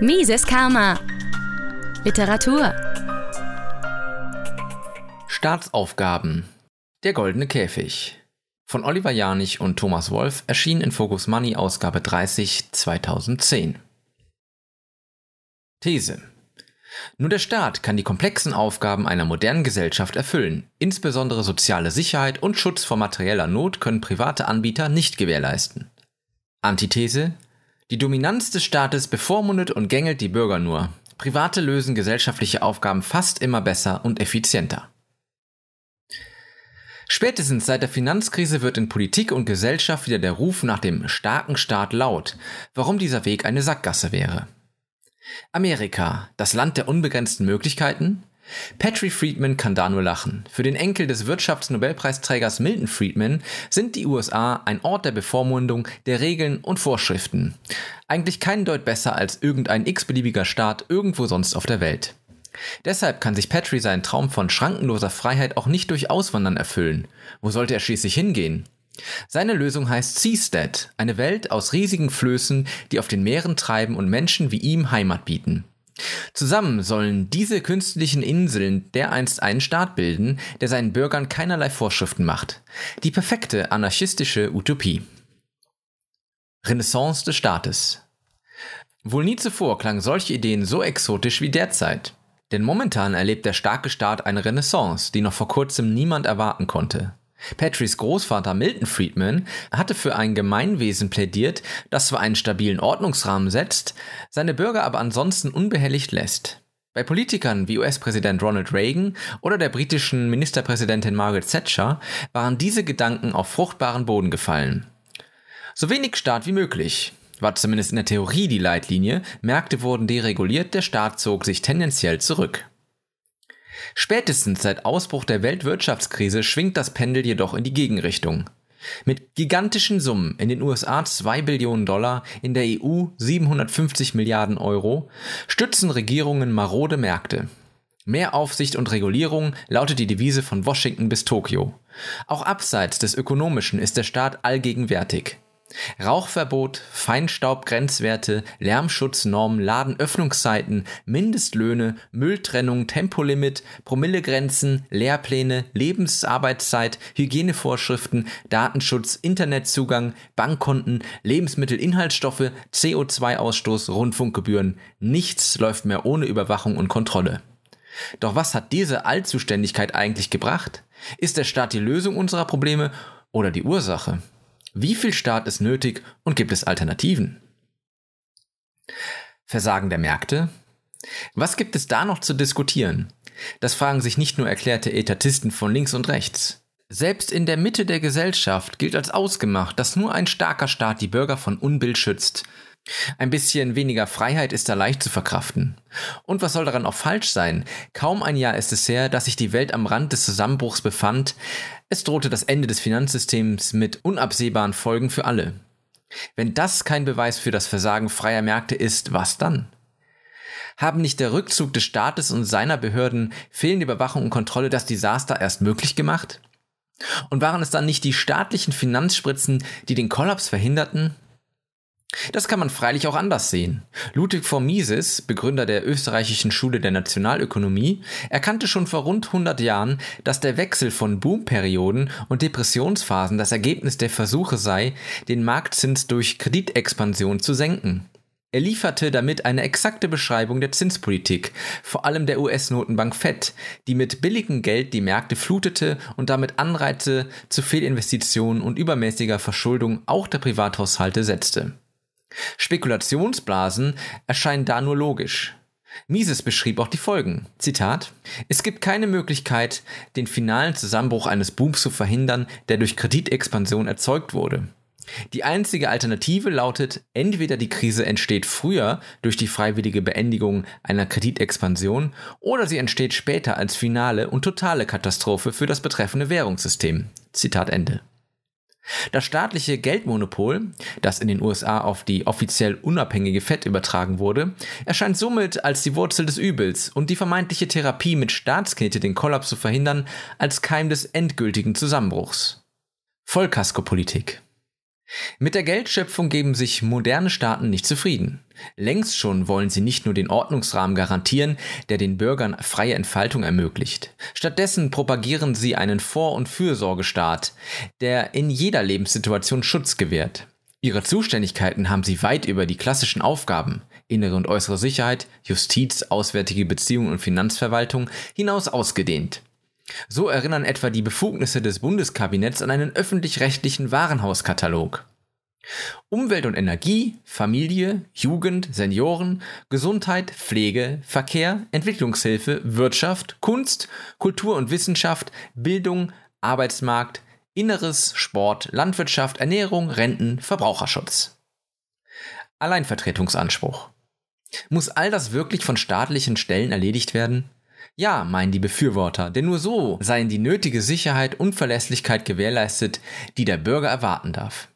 Mises Karma. Literatur. Staatsaufgaben. Der goldene Käfig. Von Oliver Janich und Thomas Wolf erschien in Focus Money Ausgabe 30 2010. These. Nur der Staat kann die komplexen Aufgaben einer modernen Gesellschaft erfüllen. Insbesondere soziale Sicherheit und Schutz vor materieller Not können private Anbieter nicht gewährleisten. Antithese. Die Dominanz des Staates bevormundet und gängelt die Bürger nur. Private lösen gesellschaftliche Aufgaben fast immer besser und effizienter. Spätestens seit der Finanzkrise wird in Politik und Gesellschaft wieder der Ruf nach dem starken Staat laut, warum dieser Weg eine Sackgasse wäre. Amerika, das Land der unbegrenzten Möglichkeiten? Patrick Friedman kann da nur lachen. Für den Enkel des Wirtschaftsnobelpreisträgers Milton Friedman sind die USA ein Ort der Bevormundung, der Regeln und Vorschriften. Eigentlich kein Deut besser als irgendein x-beliebiger Staat irgendwo sonst auf der Welt. Deshalb kann sich Patrick seinen Traum von schrankenloser Freiheit auch nicht durch Auswandern erfüllen. Wo sollte er schließlich hingehen? Seine Lösung heißt Seastead, eine Welt aus riesigen Flößen, die auf den Meeren treiben und Menschen wie ihm Heimat bieten. Zusammen sollen diese künstlichen Inseln dereinst einen Staat bilden, der seinen Bürgern keinerlei Vorschriften macht. Die perfekte anarchistische Utopie. Renaissance des Staates. Wohl nie zuvor klangen solche Ideen so exotisch wie derzeit. Denn momentan erlebt der starke Staat eine Renaissance, die noch vor kurzem niemand erwarten konnte. Patricks Großvater Milton Friedman hatte für ein Gemeinwesen plädiert, das zwar einen stabilen Ordnungsrahmen setzt, seine Bürger aber ansonsten unbehelligt lässt. Bei Politikern wie US-Präsident Ronald Reagan oder der britischen Ministerpräsidentin Margaret Thatcher waren diese Gedanken auf fruchtbaren Boden gefallen. So wenig Staat wie möglich, war zumindest in der Theorie die Leitlinie, Märkte wurden dereguliert, der Staat zog sich tendenziell zurück. Spätestens seit Ausbruch der Weltwirtschaftskrise schwingt das Pendel jedoch in die Gegenrichtung. Mit gigantischen Summen in den USA 2 Billionen Dollar, in der EU 750 Milliarden Euro stützen Regierungen marode Märkte. Mehr Aufsicht und Regulierung lautet die Devise von Washington bis Tokio. Auch abseits des Ökonomischen ist der Staat allgegenwärtig. Rauchverbot, Feinstaubgrenzwerte, Lärmschutznormen, Ladenöffnungszeiten, Mindestlöhne, Mülltrennung, Tempolimit, Promillegrenzen, Lehrpläne, Lebensarbeitszeit, Hygienevorschriften, Datenschutz, Internetzugang, Bankkonten, Lebensmittelinhaltsstoffe, CO2-Ausstoß, Rundfunkgebühren. Nichts läuft mehr ohne Überwachung und Kontrolle. Doch was hat diese Allzuständigkeit eigentlich gebracht? Ist der Staat die Lösung unserer Probleme oder die Ursache? Wie viel Staat ist nötig und gibt es Alternativen? Versagen der Märkte? Was gibt es da noch zu diskutieren? Das fragen sich nicht nur erklärte Etatisten von links und rechts. Selbst in der Mitte der Gesellschaft gilt als ausgemacht, dass nur ein starker Staat die Bürger von Unbill schützt, ein bisschen weniger Freiheit ist da leicht zu verkraften. Und was soll daran auch falsch sein? Kaum ein Jahr ist es her, dass sich die Welt am Rand des Zusammenbruchs befand. Es drohte das Ende des Finanzsystems mit unabsehbaren Folgen für alle. Wenn das kein Beweis für das Versagen freier Märkte ist, was dann? Haben nicht der Rückzug des Staates und seiner Behörden, fehlende Überwachung und Kontrolle das Desaster erst möglich gemacht? Und waren es dann nicht die staatlichen Finanzspritzen, die den Kollaps verhinderten? Das kann man freilich auch anders sehen. Ludwig von Mises, Begründer der österreichischen Schule der Nationalökonomie, erkannte schon vor rund 100 Jahren, dass der Wechsel von Boomperioden und Depressionsphasen das Ergebnis der Versuche sei, den Marktzins durch Kreditexpansion zu senken. Er lieferte damit eine exakte Beschreibung der Zinspolitik, vor allem der US-Notenbank Fed, die mit billigem Geld die Märkte flutete und damit Anreize zu Fehlinvestitionen und übermäßiger Verschuldung auch der Privathaushalte setzte. Spekulationsblasen erscheinen da nur logisch. Mises beschrieb auch die Folgen. Zitat: Es gibt keine Möglichkeit, den finalen Zusammenbruch eines Booms zu verhindern, der durch Kreditexpansion erzeugt wurde. Die einzige Alternative lautet, entweder die Krise entsteht früher durch die freiwillige Beendigung einer Kreditexpansion oder sie entsteht später als finale und totale Katastrophe für das betreffende Währungssystem. Zitat Ende. Das staatliche Geldmonopol, das in den USA auf die offiziell unabhängige Fed übertragen wurde, erscheint somit als die Wurzel des Übels und die vermeintliche Therapie mit Staatsknete den Kollaps zu verhindern als Keim des endgültigen Zusammenbruchs. Vollkaskopolitik. Mit der Geldschöpfung geben sich moderne Staaten nicht zufrieden. Längst schon wollen sie nicht nur den Ordnungsrahmen garantieren, der den Bürgern freie Entfaltung ermöglicht. Stattdessen propagieren sie einen Vor- und Fürsorgestaat, der in jeder Lebenssituation Schutz gewährt. Ihre Zuständigkeiten haben sie weit über die klassischen Aufgaben innere und äußere Sicherheit, Justiz, auswärtige Beziehungen und Finanzverwaltung hinaus ausgedehnt. So erinnern etwa die Befugnisse des Bundeskabinetts an einen öffentlich-rechtlichen Warenhauskatalog. Umwelt und Energie, Familie, Jugend, Senioren, Gesundheit, Pflege, Verkehr, Entwicklungshilfe, Wirtschaft, Kunst, Kultur und Wissenschaft, Bildung, Arbeitsmarkt, Inneres, Sport, Landwirtschaft, Ernährung, Renten, Verbraucherschutz. Alleinvertretungsanspruch. Muss all das wirklich von staatlichen Stellen erledigt werden? Ja, meinen die Befürworter, denn nur so seien die nötige Sicherheit und Verlässlichkeit gewährleistet, die der Bürger erwarten darf.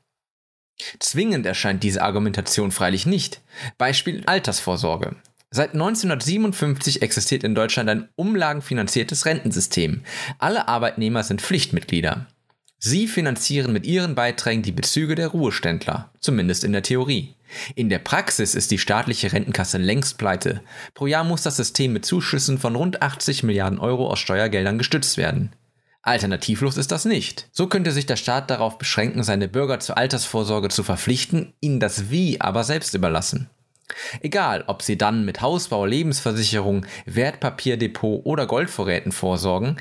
Zwingend erscheint diese Argumentation freilich nicht. Beispiel Altersvorsorge. Seit 1957 existiert in Deutschland ein umlagenfinanziertes Rentensystem. Alle Arbeitnehmer sind Pflichtmitglieder. Sie finanzieren mit ihren Beiträgen die Bezüge der Ruheständler, zumindest in der Theorie. In der Praxis ist die staatliche Rentenkasse längst pleite. Pro Jahr muss das System mit Zuschüssen von rund 80 Milliarden Euro aus Steuergeldern gestützt werden. Alternativlos ist das nicht. So könnte sich der Staat darauf beschränken, seine Bürger zur Altersvorsorge zu verpflichten, ihnen das Wie aber selbst überlassen. Egal, ob sie dann mit Hausbau, Lebensversicherung, Wertpapierdepot oder Goldvorräten vorsorgen,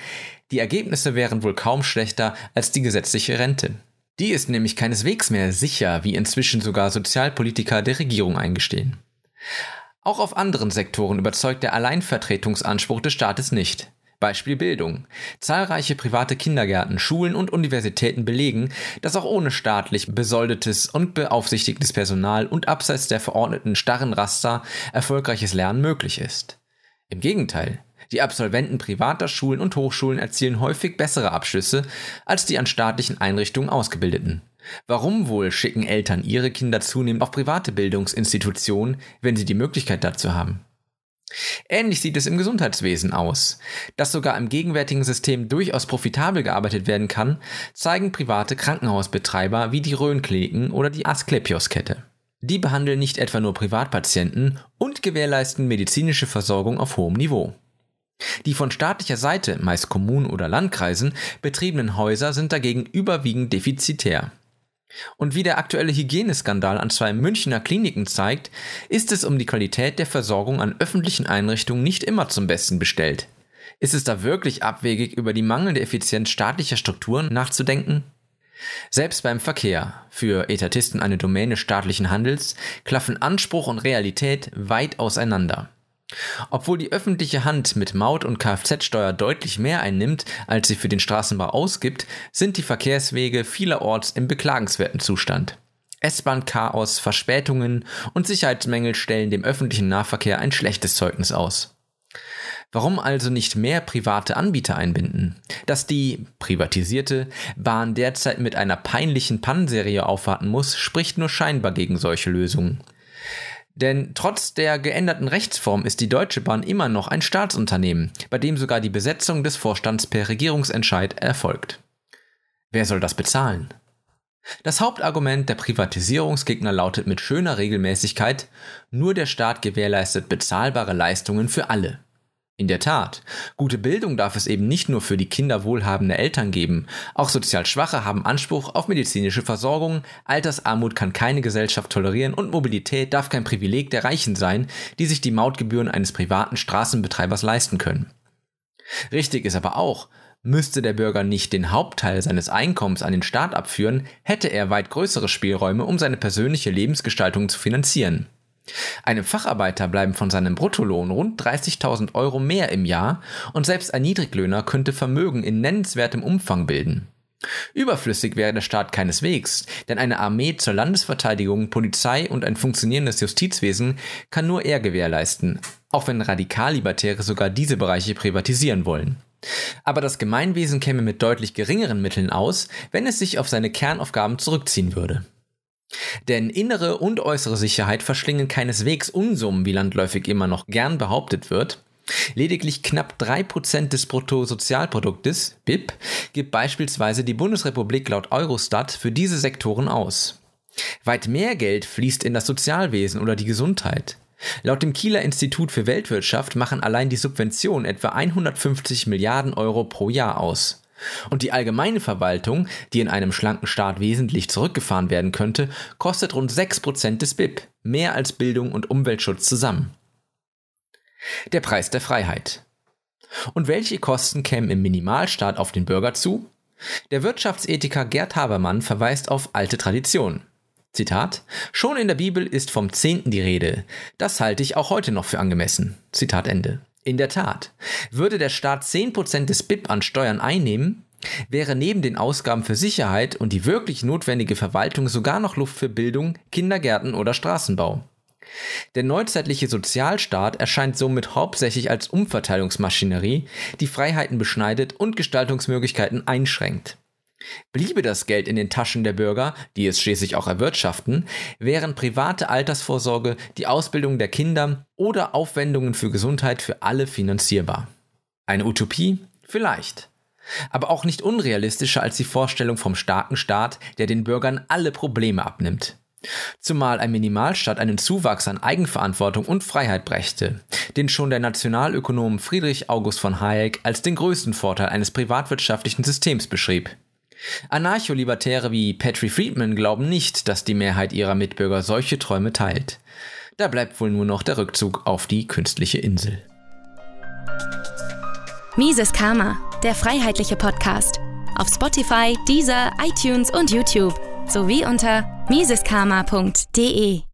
die Ergebnisse wären wohl kaum schlechter als die gesetzliche Rente. Die ist nämlich keineswegs mehr sicher, wie inzwischen sogar Sozialpolitiker der Regierung eingestehen. Auch auf anderen Sektoren überzeugt der Alleinvertretungsanspruch des Staates nicht. Beispiel Bildung. Zahlreiche private Kindergärten, Schulen und Universitäten belegen, dass auch ohne staatlich besoldetes und beaufsichtigtes Personal und abseits der verordneten starren Raster erfolgreiches Lernen möglich ist. Im Gegenteil, die Absolventen privater Schulen und Hochschulen erzielen häufig bessere Abschlüsse als die an staatlichen Einrichtungen ausgebildeten. Warum wohl schicken Eltern ihre Kinder zunehmend auf private Bildungsinstitutionen, wenn sie die Möglichkeit dazu haben? Ähnlich sieht es im Gesundheitswesen aus. Dass sogar im gegenwärtigen System durchaus profitabel gearbeitet werden kann, zeigen private Krankenhausbetreiber wie die Rhön-Kliniken oder die Asklepios-Kette. Die behandeln nicht etwa nur Privatpatienten und gewährleisten medizinische Versorgung auf hohem Niveau. Die von staatlicher Seite, meist Kommunen oder Landkreisen, betriebenen Häuser sind dagegen überwiegend defizitär. Und wie der aktuelle Hygieneskandal an zwei Münchner Kliniken zeigt, ist es um die Qualität der Versorgung an öffentlichen Einrichtungen nicht immer zum Besten bestellt. Ist es da wirklich abwegig, über die mangelnde Effizienz staatlicher Strukturen nachzudenken? Selbst beim Verkehr, für Etatisten eine Domäne staatlichen Handels, klaffen Anspruch und Realität weit auseinander. Obwohl die öffentliche Hand mit Maut- und Kfz-Steuer deutlich mehr einnimmt, als sie für den Straßenbau ausgibt, sind die Verkehrswege vielerorts im beklagenswerten Zustand. S-Bahn-Chaos, Verspätungen und Sicherheitsmängel stellen dem öffentlichen Nahverkehr ein schlechtes Zeugnis aus. Warum also nicht mehr private Anbieter einbinden? Dass die privatisierte Bahn derzeit mit einer peinlichen Pannenserie aufwarten muss, spricht nur scheinbar gegen solche Lösungen. Denn trotz der geänderten Rechtsform ist die Deutsche Bahn immer noch ein Staatsunternehmen, bei dem sogar die Besetzung des Vorstands per Regierungsentscheid erfolgt. Wer soll das bezahlen? Das Hauptargument der Privatisierungsgegner lautet mit schöner Regelmäßigkeit, nur der Staat gewährleistet bezahlbare Leistungen für alle. In der Tat, gute Bildung darf es eben nicht nur für die Kinder wohlhabende Eltern geben, auch sozial Schwache haben Anspruch auf medizinische Versorgung, Altersarmut kann keine Gesellschaft tolerieren und Mobilität darf kein Privileg der Reichen sein, die sich die Mautgebühren eines privaten Straßenbetreibers leisten können. Richtig ist aber auch, müsste der Bürger nicht den Hauptteil seines Einkommens an den Staat abführen, hätte er weit größere Spielräume, um seine persönliche Lebensgestaltung zu finanzieren. Einem Facharbeiter bleiben von seinem Bruttolohn rund 30.000 Euro mehr im Jahr und selbst ein Niedriglöhner könnte Vermögen in nennenswertem Umfang bilden. Überflüssig wäre der Staat keineswegs, denn eine Armee zur Landesverteidigung, Polizei und ein funktionierendes Justizwesen kann nur er gewährleisten, auch wenn Radikallibertäre sogar diese Bereiche privatisieren wollen. Aber das Gemeinwesen käme mit deutlich geringeren Mitteln aus, wenn es sich auf seine Kernaufgaben zurückziehen würde. Denn innere und äußere Sicherheit verschlingen keineswegs Unsummen, wie landläufig immer noch gern behauptet wird. Lediglich knapp 3% des Bruttosozialproduktes, BIP, gibt beispielsweise die Bundesrepublik laut Eurostat für diese Sektoren aus. Weit mehr Geld fließt in das Sozialwesen oder die Gesundheit. Laut dem Kieler Institut für Weltwirtschaft machen allein die Subventionen etwa 150 Milliarden Euro pro Jahr aus. Und die allgemeine Verwaltung, die in einem schlanken Staat wesentlich zurückgefahren werden könnte, kostet rund 6% des BIP, mehr als Bildung und Umweltschutz zusammen. Der Preis der Freiheit. Und welche Kosten kämen im Minimalstaat auf den Bürger zu? Der Wirtschaftsethiker Gerd Habermann verweist auf alte Traditionen. Zitat, schon in der Bibel ist vom Zehnten die Rede. Das halte ich auch heute noch für angemessen. Zitat Ende. In der Tat, würde der Staat 10% des BIP an Steuern einnehmen, wäre neben den Ausgaben für Sicherheit und die wirklich notwendige Verwaltung sogar noch Luft für Bildung, Kindergärten oder Straßenbau. Der neuzeitliche Sozialstaat erscheint somit hauptsächlich als Umverteilungsmaschinerie, die Freiheiten beschneidet und Gestaltungsmöglichkeiten einschränkt. Bliebe das Geld in den Taschen der Bürger, die es schließlich auch erwirtschaften, wären private Altersvorsorge, die Ausbildung der Kinder oder Aufwendungen für Gesundheit für alle finanzierbar. Eine Utopie? Vielleicht. Aber auch nicht unrealistischer als die Vorstellung vom starken Staat, der den Bürgern alle Probleme abnimmt. Zumal ein Minimalstaat einen Zuwachs an Eigenverantwortung und Freiheit brächte, den schon der Nationalökonom Friedrich August von Hayek als den größten Vorteil eines privatwirtschaftlichen Systems beschrieb. Anarcho-Libertäre wie Patrick Friedman glauben nicht, dass die Mehrheit ihrer Mitbürger solche Träume teilt. Da bleibt wohl nur noch der Rückzug auf die künstliche Insel. Mises Karma, der freiheitliche Podcast. Auf Spotify, Deezer, iTunes und YouTube sowie unter miseskarma.de.